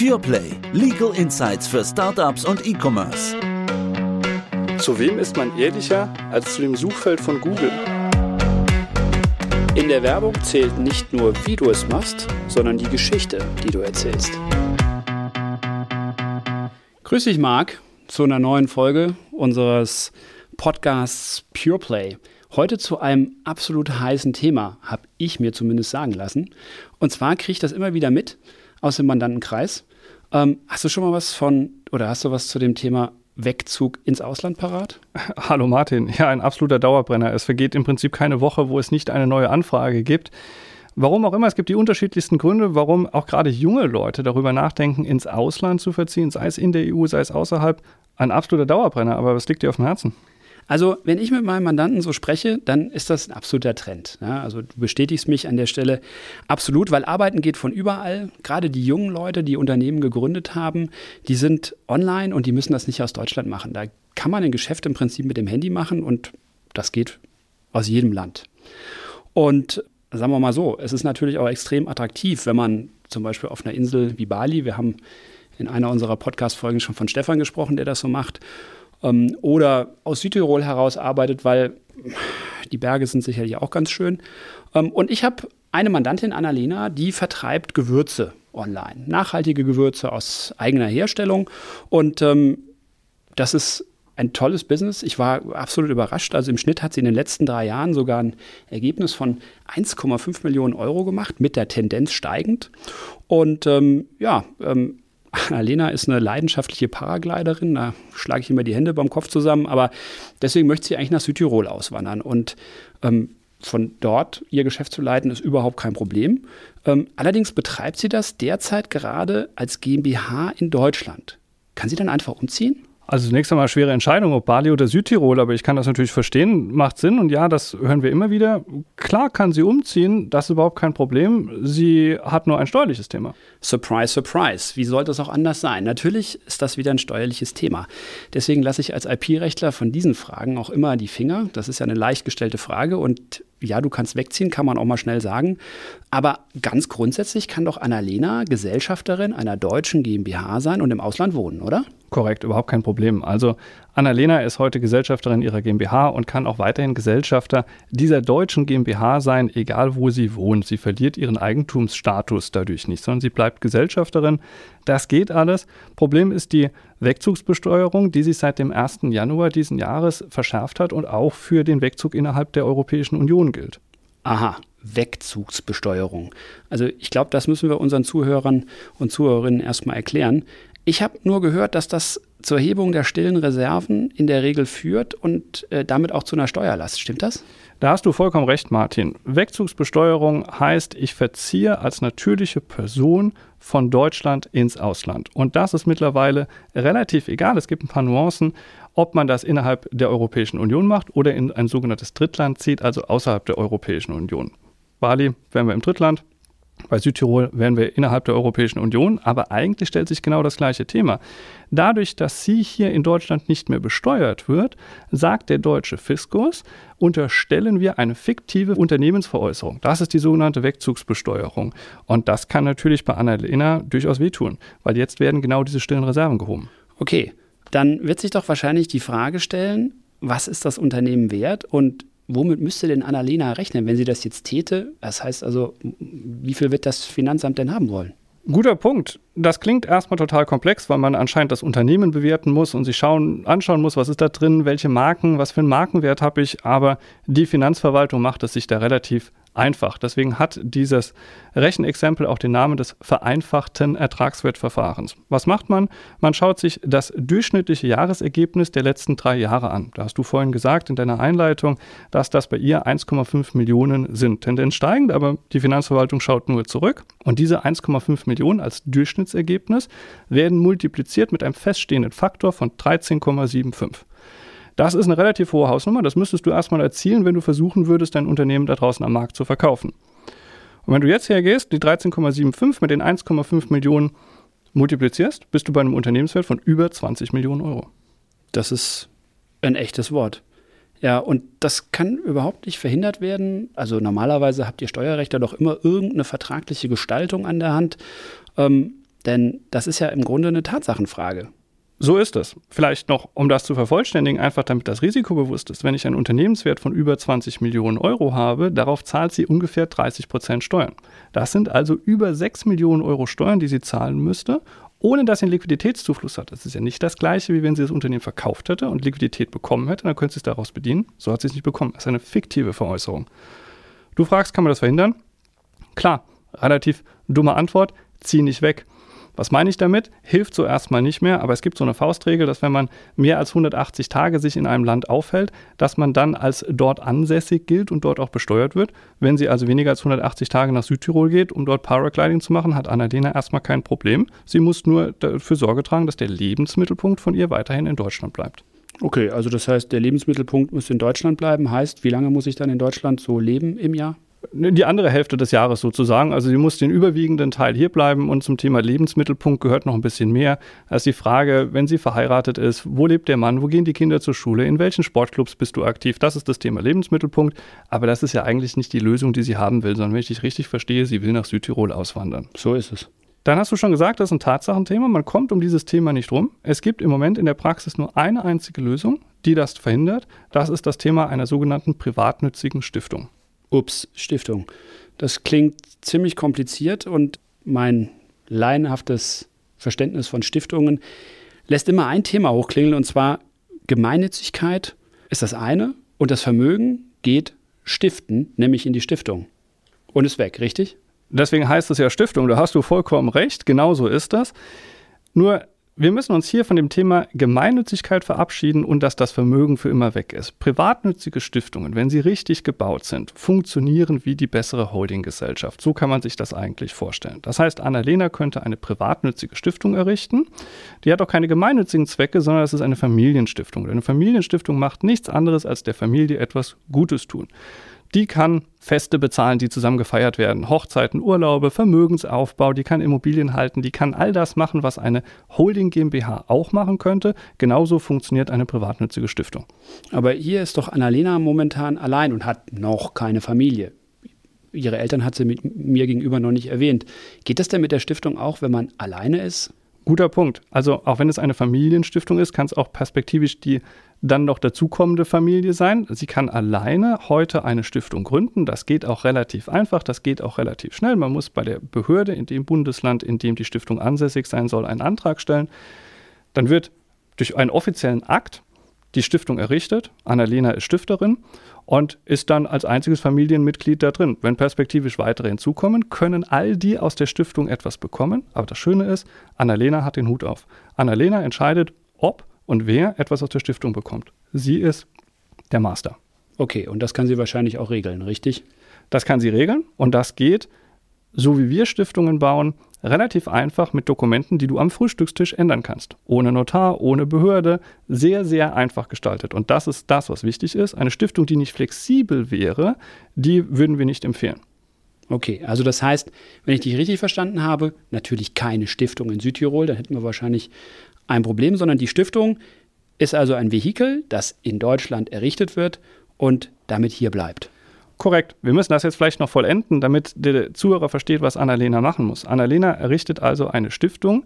PurePlay. Legal Insights für Startups und E-Commerce. Zu wem ist man ehrlicher als zu dem Suchfeld von Google? In der Werbung zählt nicht nur, wie du es machst, sondern die Geschichte, die du erzählst. Grüß dich, Marc, zu einer neuen Folge unseres Podcasts PurePlay. Heute zu einem absolut heißen Thema, habe ich mir zumindest sagen lassen. Und zwar kriege ich das immer wieder mit aus dem Mandantenkreis. Ähm, hast du schon mal was von oder hast du was zu dem Thema Wegzug ins Ausland parat? Hallo Martin, ja, ein absoluter Dauerbrenner. Es vergeht im Prinzip keine Woche, wo es nicht eine neue Anfrage gibt. Warum auch immer, es gibt die unterschiedlichsten Gründe, warum auch gerade junge Leute darüber nachdenken, ins Ausland zu verziehen, sei es in der EU, sei es außerhalb. Ein absoluter Dauerbrenner, aber was liegt dir auf dem Herzen? Also, wenn ich mit meinem Mandanten so spreche, dann ist das ein absoluter Trend. Ja, also, du bestätigst mich an der Stelle absolut, weil Arbeiten geht von überall. Gerade die jungen Leute, die Unternehmen gegründet haben, die sind online und die müssen das nicht aus Deutschland machen. Da kann man ein Geschäft im Prinzip mit dem Handy machen und das geht aus jedem Land. Und sagen wir mal so, es ist natürlich auch extrem attraktiv, wenn man zum Beispiel auf einer Insel wie Bali, wir haben in einer unserer Podcast-Folgen schon von Stefan gesprochen, der das so macht, ähm, oder aus Südtirol heraus arbeitet, weil die Berge sind sicherlich auch ganz schön. Ähm, und ich habe eine Mandantin, Annalena, die vertreibt Gewürze online. Nachhaltige Gewürze aus eigener Herstellung. Und ähm, das ist ein tolles Business. Ich war absolut überrascht. Also im Schnitt hat sie in den letzten drei Jahren sogar ein Ergebnis von 1,5 Millionen Euro gemacht, mit der Tendenz steigend. Und ähm, ja, ähm, Alena ist eine leidenschaftliche Paragliderin, da schlage ich immer die Hände beim Kopf zusammen, aber deswegen möchte sie eigentlich nach Südtirol auswandern. Und ähm, von dort ihr Geschäft zu leiten, ist überhaupt kein Problem. Ähm, allerdings betreibt sie das derzeit gerade als GmbH in Deutschland. Kann sie dann einfach umziehen? Also zunächst einmal schwere Entscheidung, ob Bali oder Südtirol, aber ich kann das natürlich verstehen, macht Sinn und ja, das hören wir immer wieder. Klar kann sie umziehen, das ist überhaupt kein Problem. Sie hat nur ein steuerliches Thema. Surprise, surprise. Wie sollte es auch anders sein? Natürlich ist das wieder ein steuerliches Thema. Deswegen lasse ich als IP-Rechtler von diesen Fragen auch immer die Finger. Das ist ja eine leicht gestellte Frage und ja, du kannst wegziehen, kann man auch mal schnell sagen. Aber ganz grundsätzlich kann doch Annalena Gesellschafterin einer deutschen GmbH sein und im Ausland wohnen, oder? Korrekt, überhaupt kein Problem. Also Annalena ist heute Gesellschafterin ihrer GmbH und kann auch weiterhin Gesellschafter dieser deutschen GmbH sein, egal wo sie wohnt. Sie verliert ihren Eigentumsstatus dadurch nicht, sondern sie bleibt Gesellschafterin. Das geht alles. Problem ist die Wegzugsbesteuerung, die sich seit dem 1. Januar diesen Jahres verschärft hat und auch für den Wegzug innerhalb der Europäischen Union gilt. Aha, Wegzugsbesteuerung. Also ich glaube, das müssen wir unseren Zuhörern und Zuhörerinnen erstmal erklären. Ich habe nur gehört, dass das zur Hebung der stillen Reserven in der Regel führt und äh, damit auch zu einer Steuerlast. Stimmt das? Da hast du vollkommen recht, Martin. Wegzugsbesteuerung heißt, ich verziehe als natürliche Person von Deutschland ins Ausland. Und das ist mittlerweile relativ egal. Es gibt ein paar Nuancen, ob man das innerhalb der Europäischen Union macht oder in ein sogenanntes Drittland zieht, also außerhalb der Europäischen Union. Bali wären wir im Drittland, bei Südtirol wären wir innerhalb der Europäischen Union, aber eigentlich stellt sich genau das gleiche Thema. Dadurch, dass sie hier in Deutschland nicht mehr besteuert wird, sagt der deutsche Fiskus, unterstellen wir eine fiktive Unternehmensveräußerung. Das ist die sogenannte Wegzugsbesteuerung. Und das kann natürlich bei Annalena durchaus wehtun, weil jetzt werden genau diese stillen Reserven gehoben. Okay, dann wird sich doch wahrscheinlich die Frage stellen, was ist das Unternehmen wert und womit müsste denn Annalena rechnen, wenn sie das jetzt täte? Das heißt also, wie viel wird das Finanzamt denn haben wollen? Guter Punkt. Das klingt erstmal total komplex, weil man anscheinend das Unternehmen bewerten muss und sich schauen, anschauen muss, was ist da drin, welche Marken, was für einen Markenwert habe ich. Aber die Finanzverwaltung macht es sich da relativ einfach. Deswegen hat dieses Rechenexempel auch den Namen des vereinfachten Ertragswertverfahrens. Was macht man? Man schaut sich das durchschnittliche Jahresergebnis der letzten drei Jahre an. Da hast du vorhin gesagt in deiner Einleitung, dass das bei ihr 1,5 Millionen sind. Tendenz steigend, aber die Finanzverwaltung schaut nur zurück. Und diese 1,5 Millionen als Durchschnittsergebnis werden multipliziert mit einem feststehenden Faktor von 13,75. Das ist eine relativ hohe Hausnummer. Das müsstest du erstmal erzielen, wenn du versuchen würdest, dein Unternehmen da draußen am Markt zu verkaufen. Und wenn du jetzt hergehst, die 13,75 mit den 1,5 Millionen multiplizierst, bist du bei einem Unternehmenswert von über 20 Millionen Euro. Das ist ein echtes Wort. Ja, und das kann überhaupt nicht verhindert werden. Also normalerweise habt ihr Steuerrechter doch immer irgendeine vertragliche Gestaltung an der Hand. Ähm, Denn das ist ja im Grunde eine Tatsachenfrage. So ist es. Vielleicht noch, um das zu vervollständigen, einfach damit das Risiko bewusst ist. Wenn ich einen Unternehmenswert von über 20 Millionen Euro habe, darauf zahlt sie ungefähr 30 Prozent Steuern. Das sind also über 6 Millionen Euro Steuern, die sie zahlen müsste, ohne dass sie einen Liquiditätszufluss hat. Das ist ja nicht das Gleiche, wie wenn sie das Unternehmen verkauft hätte und Liquidität bekommen hätte, dann könnte sie es daraus bedienen. So hat sie es nicht bekommen. Das ist eine fiktive Veräußerung. Du fragst, kann man das verhindern? Klar, relativ dumme Antwort, zieh nicht weg. Was meine ich damit? Hilft so erstmal nicht mehr, aber es gibt so eine Faustregel, dass wenn man mehr als 180 Tage sich in einem Land aufhält, dass man dann als dort ansässig gilt und dort auch besteuert wird. Wenn sie also weniger als 180 Tage nach Südtirol geht, um dort Paragliding zu machen, hat Annalena erstmal kein Problem. Sie muss nur dafür Sorge tragen, dass der Lebensmittelpunkt von ihr weiterhin in Deutschland bleibt. Okay, also das heißt, der Lebensmittelpunkt muss in Deutschland bleiben. Heißt, wie lange muss ich dann in Deutschland so leben im Jahr? Die andere Hälfte des Jahres sozusagen. Also sie muss den überwiegenden Teil hier bleiben und zum Thema Lebensmittelpunkt gehört noch ein bisschen mehr als die Frage, wenn sie verheiratet ist, wo lebt der Mann, wo gehen die Kinder zur Schule, in welchen Sportclubs bist du aktiv? Das ist das Thema Lebensmittelpunkt. Aber das ist ja eigentlich nicht die Lösung, die sie haben will, sondern wenn ich dich richtig verstehe, sie will nach Südtirol auswandern. So ist es. Dann hast du schon gesagt, das ist ein Tatsachenthema. Man kommt um dieses Thema nicht rum. Es gibt im Moment in der Praxis nur eine einzige Lösung, die das verhindert. Das ist das Thema einer sogenannten privatnützigen Stiftung. Ups, Stiftung. Das klingt ziemlich kompliziert und mein laienhaftes Verständnis von Stiftungen lässt immer ein Thema hochklingeln und zwar Gemeinnützigkeit ist das eine und das Vermögen geht stiften, nämlich in die Stiftung. Und ist weg, richtig? Deswegen heißt es ja Stiftung, da hast du vollkommen recht, genau so ist das. Nur wir müssen uns hier von dem Thema Gemeinnützigkeit verabschieden und dass das Vermögen für immer weg ist. Privatnützige Stiftungen, wenn sie richtig gebaut sind, funktionieren wie die bessere Holdinggesellschaft. So kann man sich das eigentlich vorstellen. Das heißt, Annalena könnte eine privatnützige Stiftung errichten. Die hat auch keine gemeinnützigen Zwecke, sondern es ist eine Familienstiftung. Eine Familienstiftung macht nichts anderes, als der Familie etwas Gutes tun. Die kann Feste bezahlen, die zusammen gefeiert werden, Hochzeiten, Urlaube, Vermögensaufbau, die kann Immobilien halten, die kann all das machen, was eine Holding GmbH auch machen könnte. Genauso funktioniert eine privatnützige Stiftung. Aber hier ist doch Annalena momentan allein und hat noch keine Familie. Ihre Eltern hat sie mit mir gegenüber noch nicht erwähnt. Geht das denn mit der Stiftung auch, wenn man alleine ist? Guter Punkt. Also auch wenn es eine Familienstiftung ist, kann es auch perspektivisch die dann noch dazukommende Familie sein. Sie kann alleine heute eine Stiftung gründen. Das geht auch relativ einfach, das geht auch relativ schnell. Man muss bei der Behörde in dem Bundesland, in dem die Stiftung ansässig sein soll, einen Antrag stellen. Dann wird durch einen offiziellen Akt die Stiftung errichtet. Annalena ist Stifterin und ist dann als einziges Familienmitglied da drin. Wenn perspektivisch weitere hinzukommen, können all die aus der Stiftung etwas bekommen. Aber das Schöne ist, Annalena hat den Hut auf. Annalena entscheidet, ob und wer etwas aus der Stiftung bekommt. Sie ist der Master. Okay, und das kann sie wahrscheinlich auch regeln, richtig? Das kann sie regeln und das geht, so wie wir Stiftungen bauen, relativ einfach mit Dokumenten, die du am Frühstückstisch ändern kannst. Ohne Notar, ohne Behörde, sehr, sehr einfach gestaltet. Und das ist das, was wichtig ist. Eine Stiftung, die nicht flexibel wäre, die würden wir nicht empfehlen. Okay, also das heißt, wenn ich dich richtig verstanden habe, natürlich keine Stiftung in Südtirol, dann hätten wir wahrscheinlich ein Problem, sondern die Stiftung ist also ein Vehikel, das in Deutschland errichtet wird und damit hier bleibt. Korrekt. Wir müssen das jetzt vielleicht noch vollenden, damit der Zuhörer versteht, was Annalena machen muss. Annalena errichtet also eine Stiftung,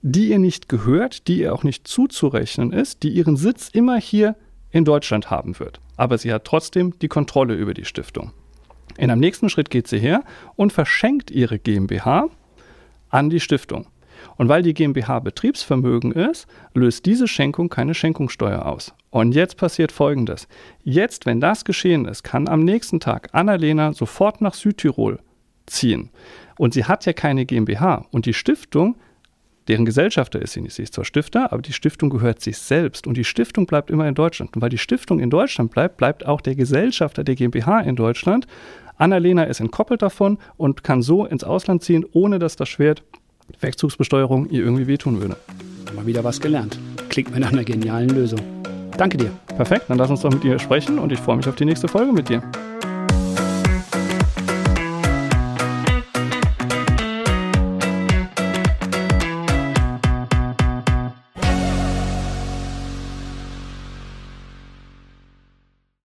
die ihr nicht gehört, die ihr auch nicht zuzurechnen ist, die ihren Sitz immer hier in Deutschland haben wird. Aber sie hat trotzdem die Kontrolle über die Stiftung. In einem nächsten Schritt geht sie her und verschenkt ihre GmbH an die Stiftung. Und weil die GmbH Betriebsvermögen ist, löst diese Schenkung keine Schenkungssteuer aus. Und jetzt passiert Folgendes. Jetzt, wenn das geschehen ist, kann am nächsten Tag Annalena sofort nach Südtirol ziehen. Und sie hat ja keine GmbH. Und die Stiftung, deren Gesellschafter ist sie nicht, sie ist zwar Stifter, aber die Stiftung gehört sich selbst. Und die Stiftung bleibt immer in Deutschland. Und weil die Stiftung in Deutschland bleibt, bleibt auch der Gesellschafter der GmbH in Deutschland. Annalena ist entkoppelt davon und kann so ins Ausland ziehen, ohne dass das Schwert Wegzugsbesteuerung ihr irgendwie wehtun würde. Mal wieder was gelernt. Klingt mir nach einer genialen Lösung. Danke dir. Perfekt, dann lass uns doch mit dir sprechen und ich freue mich auf die nächste Folge mit dir.